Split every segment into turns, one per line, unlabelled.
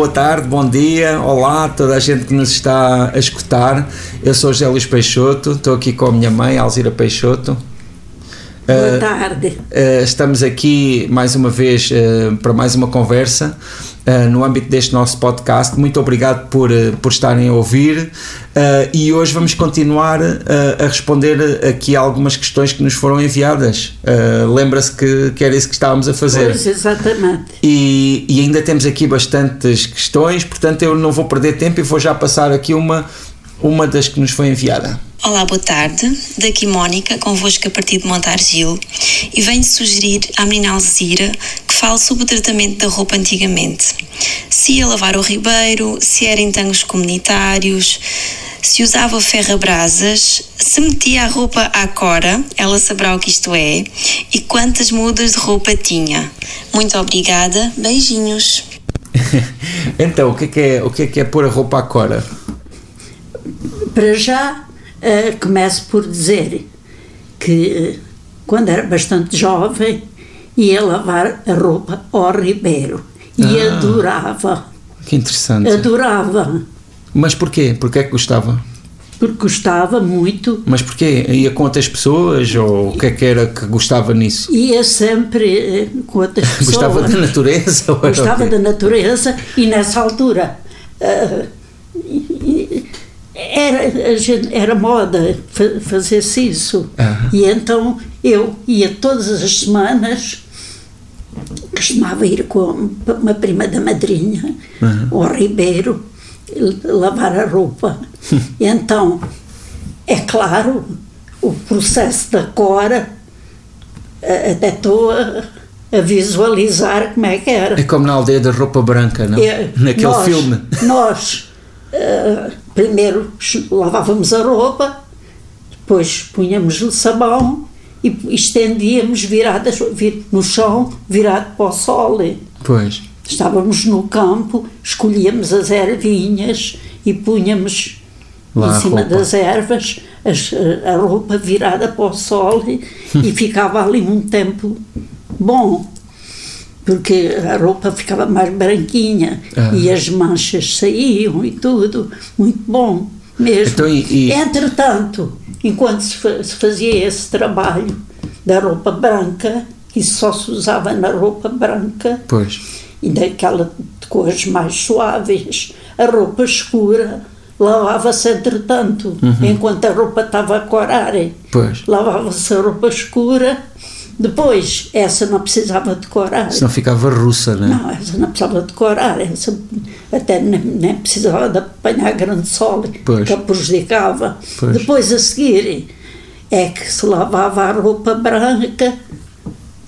Boa tarde, bom dia, olá a toda a gente que nos está a escutar. Eu sou José Luís Peixoto, estou aqui com a minha mãe, Alzira Peixoto.
Boa tarde.
Uh, estamos aqui mais uma vez uh, para mais uma conversa uh, no âmbito deste nosso podcast. Muito obrigado por, por estarem a ouvir e hoje vamos continuar a responder aqui algumas questões que nos foram enviadas. Lembra-se que, que era isso que estávamos a fazer.
Pois, exatamente.
E, e ainda temos aqui bastantes questões, portanto eu não vou perder tempo e vou já passar aqui uma, uma das que nos foi enviada.
Olá, boa tarde. Daqui Mónica, convosco a partir de Montargil e venho sugerir à menina Alzira que fale sobre o tratamento da roupa antigamente. Se ia lavar o ribeiro, se era em tangos comunitários, se usava ferra-brasas, se metia a roupa à cora, ela saberá o que isto é, e quantas mudas de roupa tinha. Muito obrigada, beijinhos.
então, o que é, que é, o que é, que é pôr a roupa à cora?
Para já, uh, começo por dizer que uh, quando era bastante jovem ia lavar a roupa ao Ribeiro e ah, adorava.
Que interessante.
Adorava.
Mas porquê? Porquê é que gostava?
Porque gostava muito.
Mas porquê? Ia com outras pessoas ou o que é que era que gostava nisso?
Ia sempre uh, com outras pessoas.
gostava da natureza?
gostava da natureza e nessa altura era, era moda fazer-se isso. Uhum. E então eu ia todas as semanas, costumava ir com uma prima da madrinha, uhum. ao Ribeiro, lavar a roupa. e então, é claro, o processo da cora, até estou a, a visualizar como é que era.
É como na aldeia da roupa branca, não? É, Naquele
nós,
filme.
Nós uh, primeiro lavávamos a roupa, depois punhamos o sabão e estendíamos viradas vir, no chão, virado para o sol.
Pois.
Estávamos no campo, escolhíamos as ervinhas e punhamos Lá em cima das ervas as, a roupa virada para o sol e, e ficava ali um tempo bom porque a roupa ficava mais branquinha ah. e as manchas saíam e tudo, muito bom mesmo. Então, e, e... Entretanto, enquanto se fazia esse trabalho da roupa branca, que só se usava na roupa branca,
pois.
e daquela de cores mais suaves, a roupa escura lavava-se entretanto, uhum. enquanto a roupa estava a corar. Lavava-se a roupa escura depois, essa não precisava decorar.
Se não ficava russa, né?
Não, essa não precisava decorar, essa até nem, nem precisava de apanhar grande sol, pois. que a prejudicava. Pois. Depois, a seguir, é que se lavava a roupa branca,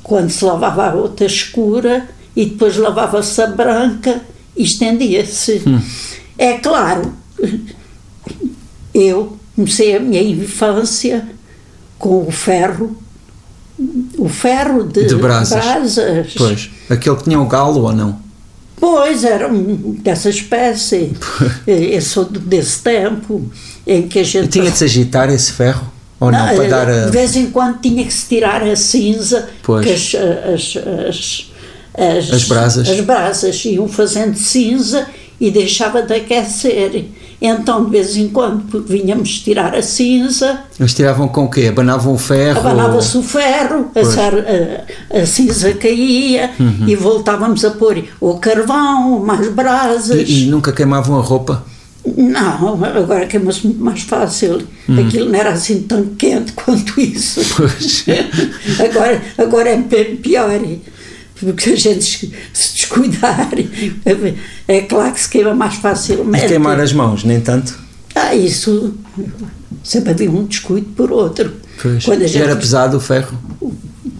quando se lavava a outra escura, e depois lavava-se a branca e estendia-se. Hum. É claro, eu comecei a minha infância com o ferro o ferro de,
de brasas. brasas. Pois. Aquele que tinha o galo ou não?
Pois, era um, dessa espécie. Eu sou desse tempo em que a gente. E
tinha de se agitar esse ferro? Ou não, não para dar a...
De vez em quando tinha que se tirar a cinza, pois. que as, as, as,
as, as brasas.
As brasas iam fazendo cinza e deixava de aquecer. Então, de vez em quando, vinhamos tirar a cinza.
Eles tiravam com o quê? Abanavam o ferro?
Abanava-se o ferro, a, a, cinza caía uhum. e voltávamos a pôr o carvão, mais brasas.
E, e nunca queimavam a roupa?
Não, agora queima-se muito mais fácil. Hum. Aquilo não era assim tão quente quanto isso.
Pois.
agora, agora é pior porque a gente se descuidar, é claro que se queima mais facilmente.
E queimar as mãos, nem tanto?
Ah, isso sempre havia um descuido por outro.
Pois. Quando gente, era pesado o ferro?
O,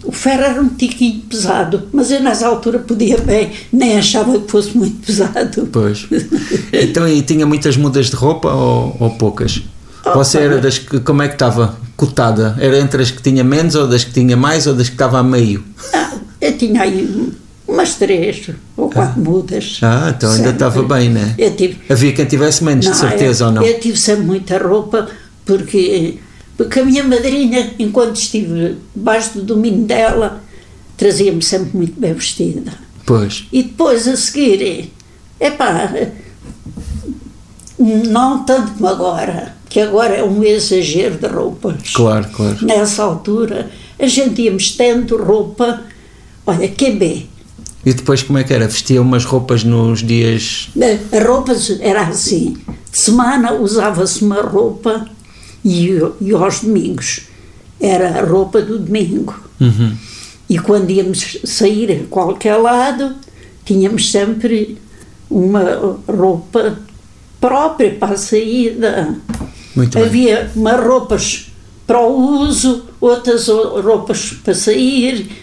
o ferro era um tiquinho pesado, mas eu nessa altura podia bem, nem achava que fosse muito pesado.
Pois. Então, e tinha muitas mudas de roupa ou, ou poucas? Oh, Você era das que, como é que estava cotada? Era entre as que tinha menos ou das que tinha mais ou das que estava a meio?
Ah, eu tinha aí umas três ou quatro ah. mudas.
Ah, então sempre. ainda estava bem, né?
Eu tive,
Havia quem tivesse menos, não, de certeza,
eu,
ou não?
Eu tive sempre muita roupa, porque, porque a minha madrinha, enquanto estive debaixo do domínio dela, trazia-me sempre muito bem vestida.
Pois.
E depois, a seguir, Epá, não tanto como agora, que agora é um exagero de roupas.
Claro, claro.
Nessa altura, a gente tendo roupa, olha, QB.
E depois como é que era? Vestia umas roupas nos dias.
A roupa era assim. De semana usava-se uma roupa e, e aos domingos era a roupa do domingo.
Uhum.
E quando íamos sair a qualquer lado, tínhamos sempre uma roupa própria para a saída.
Muito bem.
Havia umas roupas para o uso, outras roupas para sair.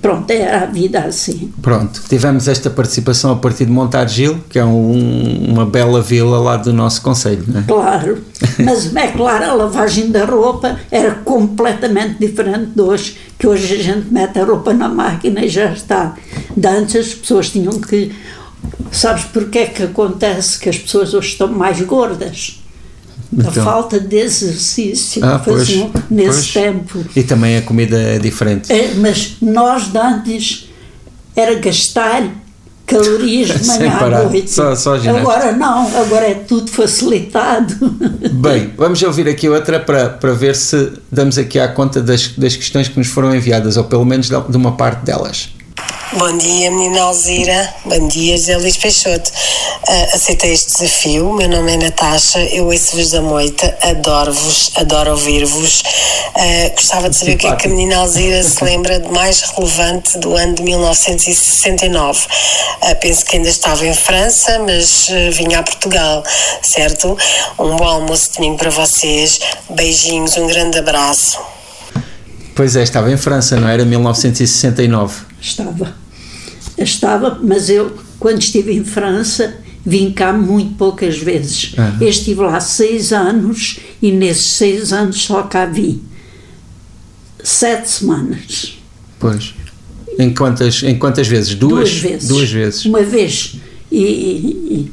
Pronto, era a vida assim.
Pronto, tivemos esta participação a partir de Montargil, que é um, uma bela vila lá do nosso Conselho, não é?
Claro, mas é claro, a lavagem da roupa era completamente diferente de hoje, que hoje a gente mete a roupa na máquina e já está. De antes as pessoas tinham que. Sabes porque é que acontece que as pessoas hoje estão mais gordas?
Então.
A falta de exercício
Ah,
que
pois,
faziam nesse
pois.
tempo.
E também a comida é diferente.
É, mas nós de antes era gastar calorias de manhã à noite.
só- só
agora não, agora é tudo facilitado.
Bem, vamos ouvir aqui outra para, para ver se damos aqui à conta das, das questões que nos foram enviadas, ou pelo menos de uma parte delas.
Bom dia, menina Alzira. Bom dia, José Luís Peixoto. Ah, aceitei este desafio. Meu nome é Natasha. Eu ouço-vos da moita. Adoro-vos, adoro ouvir-vos. Ah, gostava de saber o que é que a menina Alzira se lembra de mais relevante do ano de 1969. Ah, penso que ainda estava em França, mas vinha a Portugal, certo? Um bom almoço de domingo para vocês. Beijinhos, um grande abraço.
Pois é, estava em França, não era? 1969.
Estava. Estava, mas eu, quando estive em França, vim cá muito poucas vezes. Eu estive lá seis anos e nesses seis anos só cá vim. Sete semanas.
Pois. Em quantas, em quantas vezes? Duas?
Duas vezes.
Duas vezes.
Uma vez. E, e-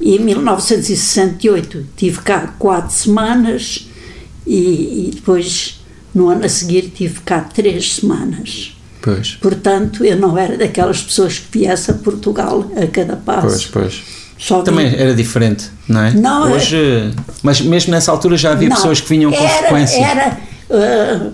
e em 1968 tive cá quatro semanas e, e depois no ano a seguir tive cá três semanas.
Pois.
Portanto, eu não era daquelas pessoas que viesse a Portugal a cada passo.
Pois, pois.
Só
Também era diferente, não é?
Não, é-
Hoje, mas mesmo nessa altura já havia
Não,
pessoas que vinham com
era,
frequência.
Era, ah,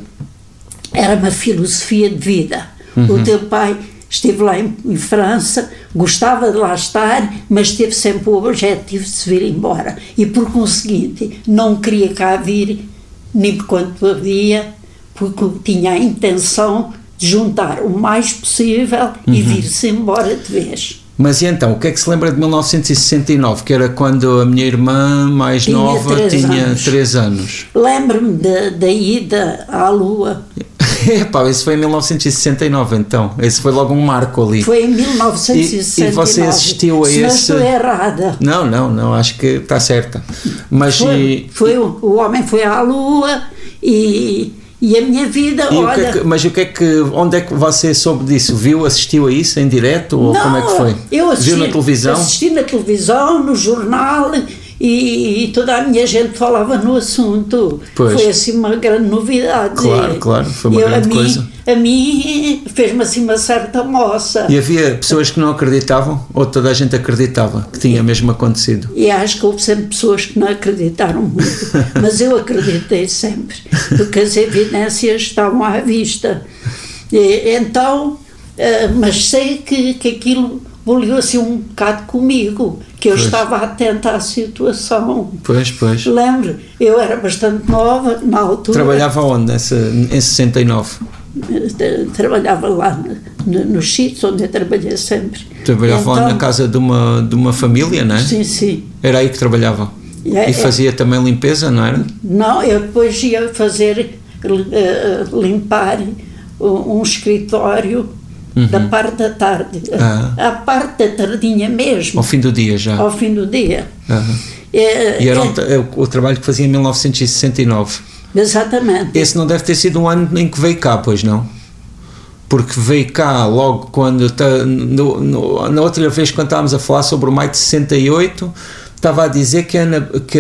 era uma filosofia de vida.
Uhum.
O teu pai esteve lá em, em França, gostava de lá estar, mas teve sempre o objetivo de se vir embora. E por conseguinte, não queria cá vir, nem por quanto havia, porque tinha a intenção juntar o mais possível
Uhum.
e vir-se embora de vez.
Mas e então, o que é que se lembra de 1969? Que era quando a minha irmã mais
Tinha
nova
três
tinha
anos.
3 anos.
Lembro-me da, da ida à Lua.
Epá, esse foi em 1969 então. Esse foi logo um marco ali.
Foi em 1969.
E- e você assistiu a
Se não
esse-
estou errada.
Não, não, não, acho que está certa. Mas
Foi,
e,
foi o, o homem foi à Lua e, e a minha vida,
e o que
olha.
é que, mas o que é que, onde é que você soube disso? Viu, assistiu a isso em direto ou
não,
como é que foi?
Eu assisti,
Viu na televisão?
Assisti na televisão, no jornal e, e toda a minha gente falava no assunto.
Pois.
Foi assim uma grande novidade.
Claro, claro, foi uma
Eu-
grande
mim,
coisa.
A mim fez-me assim uma certa moça.
E havia pessoas que não acreditavam ou toda a gente acreditava que tinha mesmo acontecido?
E acho que houve sempre pessoas que não acreditaram muito, mas eu acreditei sempre, porque as evidências estavam à vista. E, então, eh, mas sei que, que aquilo boliu assim um bocado comigo, que eu
Pois.
estava atenta à situação.
Pois, pois.
Lembro, eu era bastante nova na altura.
Trabalhava onde nessa, em 69?
eh, Trabalhava lá no- nos sítios onde eu trabalhei sempre.
Trabalhava lá
Então,
na casa de uma, de uma família, não é?
Sim, sim.
Era aí que trabalhava.
É,
E fazia também limpeza, não era?
Não, eu depois ia fazer, eh, limpar um um escritório da parte da tarde,
Uhum. Ah.
a parte da tardinha mesmo,
Ao fim do dia já.
ao fim do dia.
Aham.
É,
E era
é,
o, tra- o trabalho que fazia em 1969.
exatamente.
Esse não deve ter sido um ano em que veio cá, pois não? Porque veio cá logo quando. no- no- na outra vez, quando estávamos a falar sobre o maio de 68, estava a dizer que, Ana, que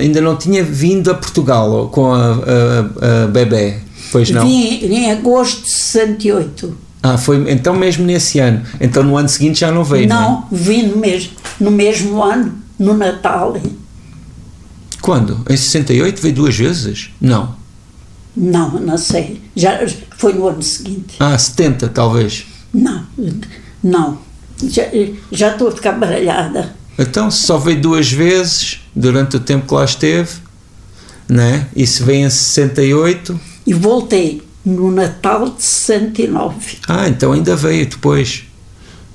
ainda não tinha vindo a Portugal com a, a, a bebê. Pois não?
Vim em agosto de 68.
Ah, foi então mesmo nesse ano. Então no ano seguinte já não veio,
não?
Não,
vim no mesmo, no mesmo ano, no Natal.
Quando? Em 68 veio duas vezes? Não.
Não, não sei. Já foi no ano seguinte.
Ah, 70 talvez.
Não, não. Já, já estou de cabaralhada.
Então, se só veio duas vezes durante o tempo que lá esteve, né? E se vem em 68.
E voltei no Natal de 69.
Ah, então ainda veio depois.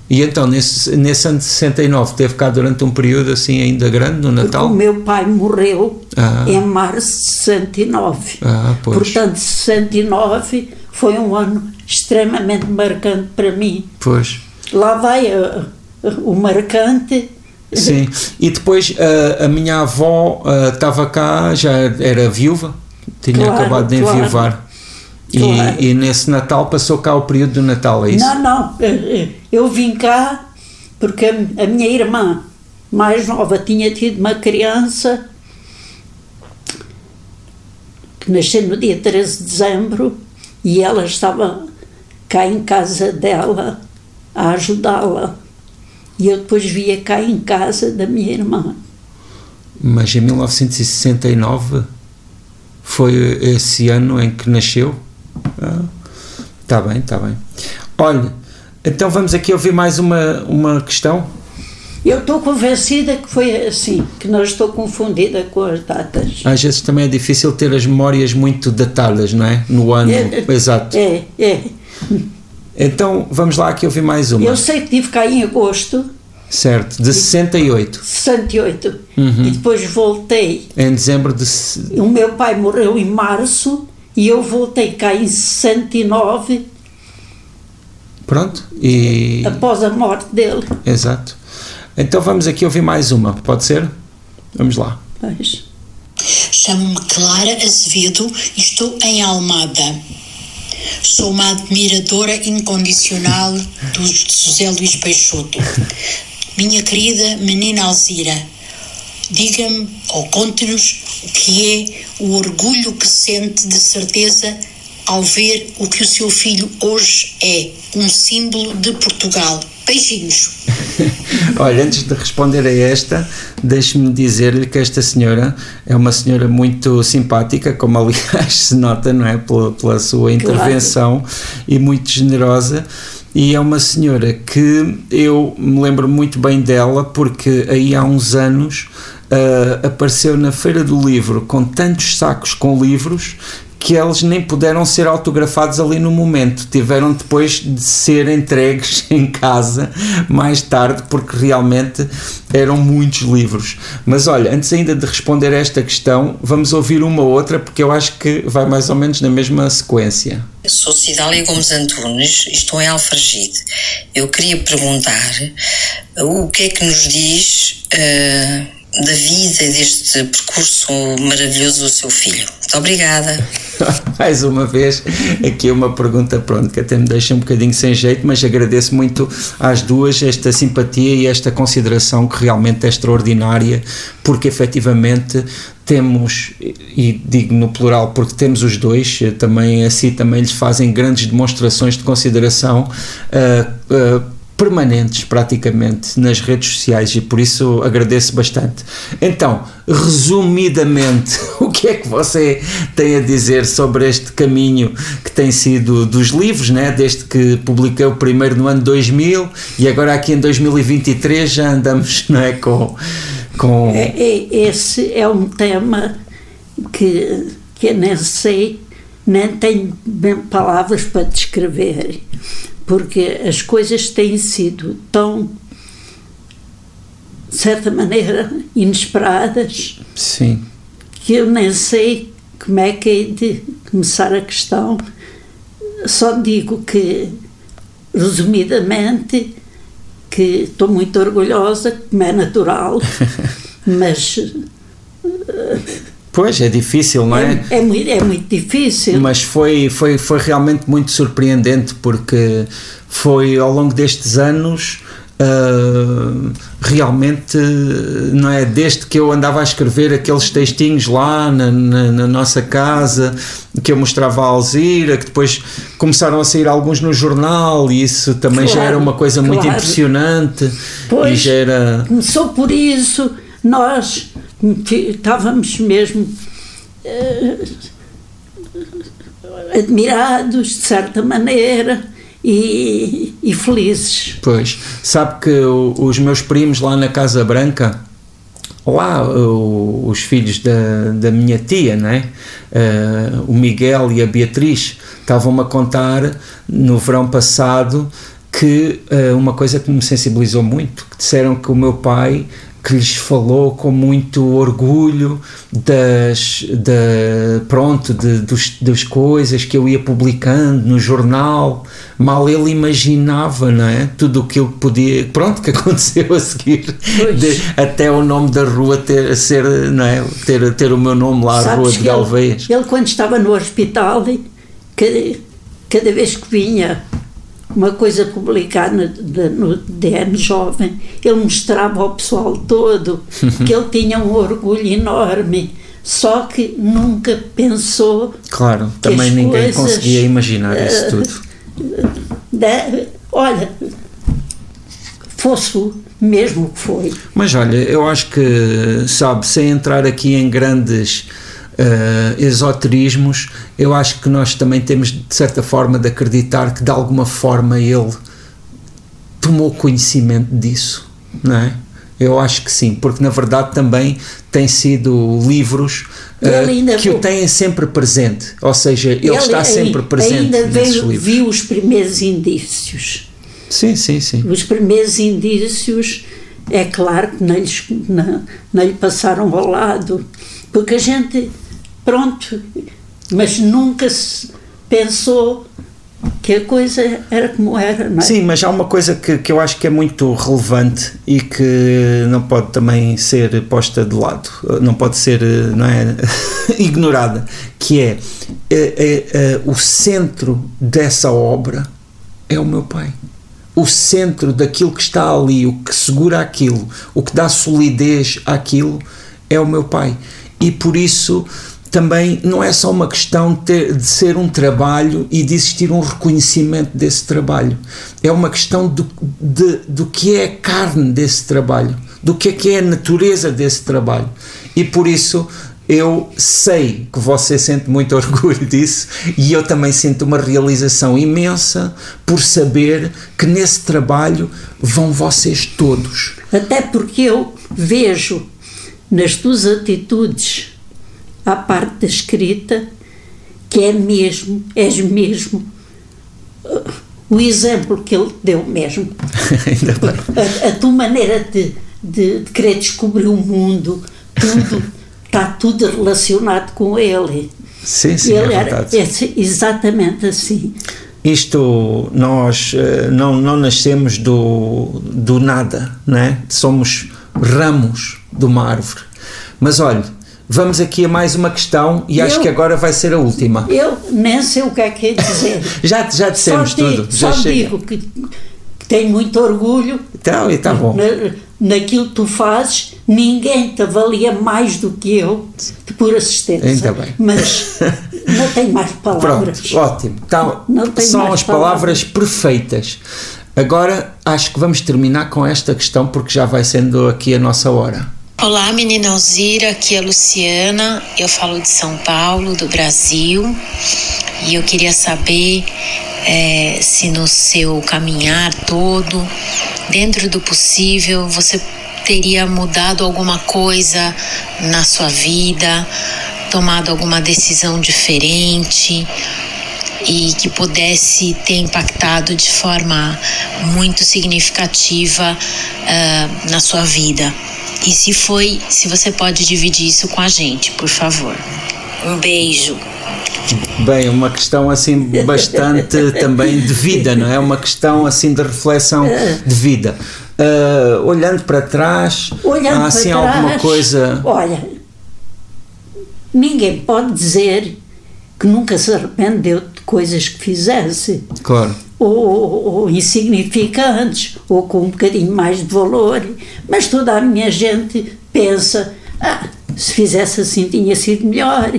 E então, nesse, nesse ano de 69, teve cá durante um período assim ainda grande no Natal?
Porque o meu pai morreu ah. em março de 69.
Ah, pois.
Portanto, 69 foi um ano extremamente marcante para mim.
Pois.
Lá vai uh, uh, o marcante.
Sim, e depois uh, a minha avó estava cá, já era viúva, tinha
Claro,
acabado de
claro.
enviuvar. E,
Claro.
e nesse Natal passou cá o período do Natal, é isso?
Não, não. eh, Eu vim cá porque a a minha irmã mais nova tinha tido uma criança que nasceu no dia 13 de dezembro e ela estava cá em casa dela a ajudá-la. E eu depois via cá em casa da minha irmã.
Mas em 1969 foi esse ano em que nasceu? Está bem, está bem. Olha, então vamos aqui ouvir mais uma, uma questão.
Eu estou convencida que foi assim, que não estou confundida com as datas.
Às vezes também é difícil ter as memórias muito datadas, não é? No ano,
É,
exato.
É, é.
Então vamos lá aqui ouvir mais uma.
Eu sei que estive cá em agosto
Certo, de 68.
68
Uhum.
e depois voltei.
Em dezembro de.
O meu pai morreu em março e eu voltei cá em 69
Pronto, e.
após a morte dele.
Exato. Então vamos aqui ouvir mais uma, pode ser? Vamos lá.
Pois.
Chamo-me Clara Azevedo e estou em Almada. Sou uma admiradora incondicional do José Luís Peixoto. Minha querida menina Alzira, diga-me ou conte-nos o que é o orgulho que sente de certeza ao ver o que o seu filho hoje é, um símbolo de Portugal. Beijinhos.
Olha, antes de responder a esta, deixe-me dizer-lhe que esta senhora é uma senhora muito simpática, como aliás se nota, não é? Pela, pela sua intervenção e muito generosa. E é uma senhora que eu me lembro muito bem dela, porque aí há uns anos ah, apareceu na Feira do Livro com tantos sacos com livros que eles nem puderam ser autografados ali no momento, tiveram depois de ser entregues em casa mais tarde, porque realmente eram muitos livros. Mas olha, antes ainda de responder a esta questão, vamos ouvir uma outra, porque eu acho que vai mais ou menos na mesma sequência.
Sou Cidália Gomes Antunes, estou em Alfragide. Eu queria perguntar uh, o que é que nos diz uh, da vida e deste percurso maravilhoso do seu filho. Muito obrigada.
Mais uma vez, aqui uma pergunta, pronto, que até me deixa um bocadinho sem jeito, mas agradeço muito às duas esta simpatia e esta consideração que realmente é extraordinária, porque efetivamente temos, e digo no plural porque temos os dois, eh, também assim também lhes fazem grandes demonstrações de consideração. ah, ah, permanentes praticamente nas redes sociais e por isso agradeço bastante. Então, resumidamente, o que é que você tem a dizer sobre este caminho que tem sido dos livros, né? desde que publiquei o primeiro no ano 2000 e agora aqui em 2023 já andamos não é, com. com
É, é- esse é um tema que, que eu nem sei, nem tenho palavras para descrever, porque as coisas têm sido tão, de certa maneira, inesperadas,
sim,
que eu nem sei como é que hei de começar a questão. Só digo que, resumidamente, que estou muito orgulhosa, como é natural, mas
pois é difícil, não é?
é, é muito, é muito difícil.
Mas foi, foi, foi realmente muito surpreendente porque foi ao longo destes anos Uh, realmente não é desde que eu andava a escrever aqueles textinhos lá na, na, na, nossa casa que eu mostrava a Alzira que depois começaram a sair alguns no jornal e isso também claro, já era uma coisa claro. muito impressionante
pois,
e já era
começou por isso nós estávamos mesmo uh, admirados de certa maneira e, e felizes.
Pois, sabe que os meus primos lá na Casa Branca, lá os filhos da, da minha tia, né? O Miguel e a Beatriz, estavam-me a contar no verão passado que uh, uma coisa que me sensibilizou muito, que disseram que o meu pai que lhes falou com muito orgulho das, da, pronto, de, dos, das coisas que eu ia publicando no jornal. Mal ele imaginava, não é? Tudo aquilo que podia, pronto, que aconteceu a seguir, de, até o nome da rua ter, ser, não é? ter, ter o meu nome lá, Sabes Rua de Galveias.
Ele, ele, quando estava no hospital, cada, cada vez que vinha uma coisa publicada no DN Jovem, ele mostrava ao pessoal todo que ele tinha um orgulho enorme, só que nunca pensou.
Claro, também ninguém coisas, conseguia imaginar isso eh,
tudo. De, olha, fosse o mesmo que foi.
Mas olha, eu acho que, sabe, sem entrar aqui em grandes uh, esoterismos, eu acho que nós também temos, de certa forma, de acreditar que de alguma forma ele tomou conhecimento disso, não é? Eu acho que sim, porque na verdade também tem sido livros uh, que o têm sempre presente, ou seja, ele, ele está sempre presente.
Ainda veio, viu os primeiros indícios.
Sim, sim, sim.
Os primeiros indícios, é claro que não, lhes, não, não lhe passaram ao lado, porque a gente pronto, mas nunca se pensou que a coisa era como era, não é?
Sim, mas há uma coisa que, que eu acho que é muito relevante e que não pode também ser posta de lado, não pode ser, não é, ignorada, que é, é, é, o centro dessa obra é o meu pai. O centro daquilo que está ali, o que segura aquilo, o que dá solidez àquilo, é o meu pai. E por isso também não é só uma questão de, de, ser um trabalho e de existir um reconhecimento desse trabalho. É uma questão do, de, do que é a carne desse trabalho, do que é que é a natureza desse trabalho. E por isso eu sei que você sente muito orgulho disso e eu também sinto uma realização imensa por saber que nesse trabalho vão vocês todos.
Até porque eu vejo nas tuas atitudes à parte da escrita, que é mesmo, és mesmo uh, o exemplo que ele deu mesmo. A, a tua maneira de, de, de, querer descobrir o mundo, tudo, está tudo relacionado com ele.
Sim, sim,
ele
é era
exatamente assim.
Isto, nós uh, não, não nascemos do, do nada, né? somos ramos de uma árvore. Mas olha, Vamos aqui a mais uma questão e eu, acho que agora vai ser a última.
Eu nem sei o que é que é dizer.
já, já dissemos só tudo.
Digo, já só chega. digo que, que tenho muito orgulho.
Então, está bom.
Na, naquilo que tu fazes, ninguém te avalia mais do que eu, por assistência.
Ainda bem.
Mas não tenho mais palavras.
Pronto, ótimo. Então, são as palavras, palavras perfeitas. Agora acho que vamos terminar com esta questão porque já vai sendo aqui a nossa hora.
Olá, menina Alzira, aqui é a Luciana. Eu falo de São Paulo, do Brasil, e eu queria saber é, se no seu caminhar todo, dentro do possível, você teria mudado alguma coisa na sua vida, tomado alguma decisão diferente e que pudesse ter impactado de forma muito significativa uh, na sua vida. E se foi, se você pode dividir isso com a gente, por favor. Um beijo.
Bem, uma questão assim bastante também de vida, não é? Uma questão assim de reflexão de vida. Uh, olhando para trás,
olhando
há assim
trás,
alguma coisa.
Olha, ninguém pode dizer que nunca se arrependeu de coisas que fizesse.
Claro.
Ou, ou, insignificantes, ou com um bocadinho mais de valor, mas toda a minha gente pensa: ah, se fizesse assim tinha sido melhor.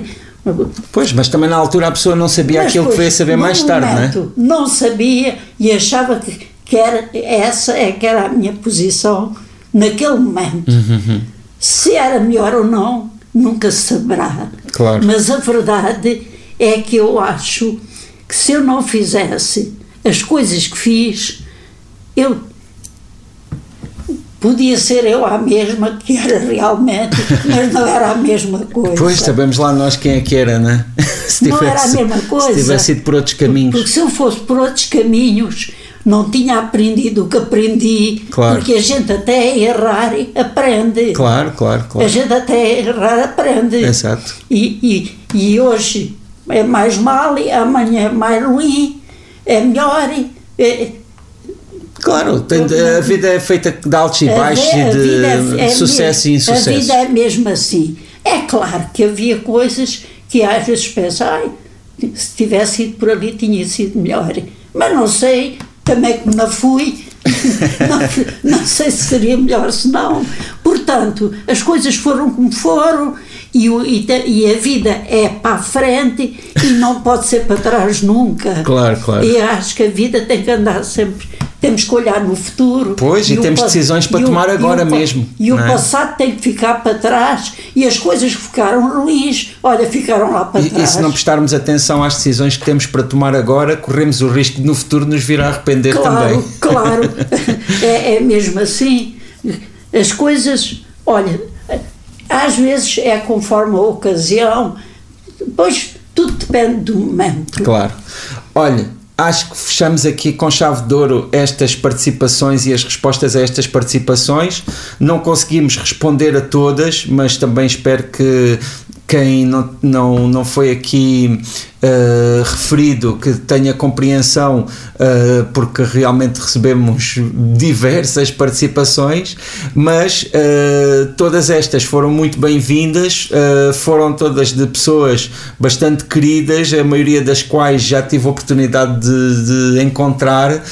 Pois, mas também na altura a pessoa não sabia mas, aquilo pois, que veio saber mais tarde, momento,
não é? Não sabia e achava que, que era, essa é que era a minha posição naquele momento. Uhum. Se era melhor ou não, nunca se saberá.
Claro.
Mas a verdade é que eu acho que se eu não fizesse as coisas que fiz, eu podia ser eu a mesma que era realmente, mas não era a mesma coisa.
Pois, sabemos lá nós quem é que era, né?
se tivesse, não era a mesma coisa.
Se tivesse ido por outros caminhos.
Porque se eu fosse por outros caminhos, não tinha aprendido o que aprendi,
claro.
porque a gente até errar aprende.
Claro, claro, claro.
A gente até errar aprende.
Exato.
E, e, e hoje é mais mal, e amanhã é mais ruim, é melhor. É,
Claro, tem, a vida é feita de altos e baixos e de é, é sucesso e insucesso.
A vida é mesmo assim. É claro que havia coisas que às vezes pensa, ai, se tivesse ido por ali tinha sido melhor. Mas não sei, também que não fui, não, não, sei se seria melhor se não. Portanto, as coisas foram como foram e, o, e, e, a vida é para a frente e não pode ser para trás nunca.
Claro, claro.
E acho que a vida tem que andar sempre temos que olhar no futuro.
Pois, e, e temos decisões para tomar o, agora mesmo.
E o é? passado tem que ficar para trás e as coisas que ficaram ruins, olha, ficaram lá para trás.
E se não prestarmos atenção às decisões que temos para tomar agora, corremos o risco de no futuro nos vir a arrepender
claro,
também.
Claro, é, é mesmo assim. As coisas, olha, às vezes é conforme a ocasião, pois tudo depende do momento.
Claro. Olha, acho que fechamos aqui com chave de ouro estas participações e as respostas a estas participações. Não conseguimos responder a todas, mas também espero que quem não, não, não foi aqui uh, referido que tenha compreensão, uh, porque realmente recebemos diversas participações, mas uh, todas estas foram muito bem-vindas, foram todas de pessoas bastante queridas, a maioria das quais já tive oportunidade de, de encontrar,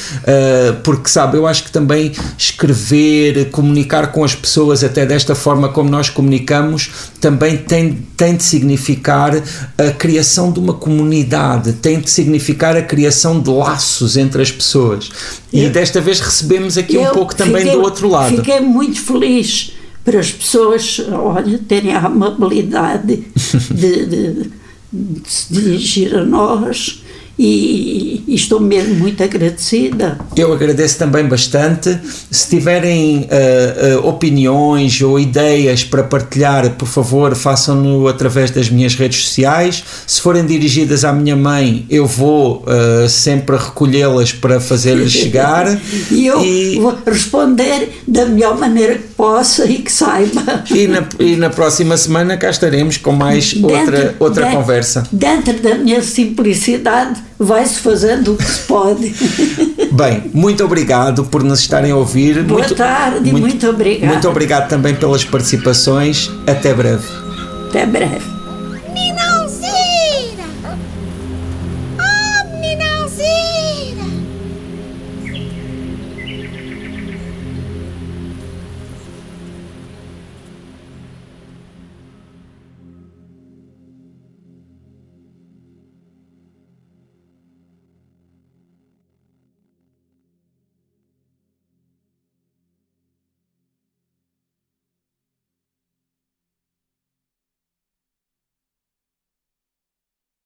porque sabe, eu acho que também escrever, comunicar com as pessoas até desta forma como nós comunicamos, também tem, tem de significar a criação de uma comunidade comunidade, tem de significar a criação de laços entre as pessoas. E eu, desta vez recebemos aqui um pouco também
fiquei,
do outro lado.
Fiquei muito feliz para as pessoas, olha, terem a amabilidade de, de, de se dirigir a nós e, e, estou mesmo muito agradecida.
Eu agradeço também bastante. Se tiverem uh, uh, opiniões ou ideias para partilhar, por favor, façam-no através das minhas redes sociais. Se forem dirigidas à minha mãe, eu vou uh, sempre recolhê-las para fazer-lhes chegar.
e eu e... vou responder da melhor maneira que possa e que saiba.
E na, e na próxima semana cá estaremos com mais dentro, outra, outra dentro, conversa.
Dentro da minha simplicidade vai-se fazendo o que se pode.
Bem, muito obrigado por nos estarem a ouvir.
Boa
muito,
tarde, muito, muito obrigado.
Muito obrigado também pelas participações. Até breve.
Até breve.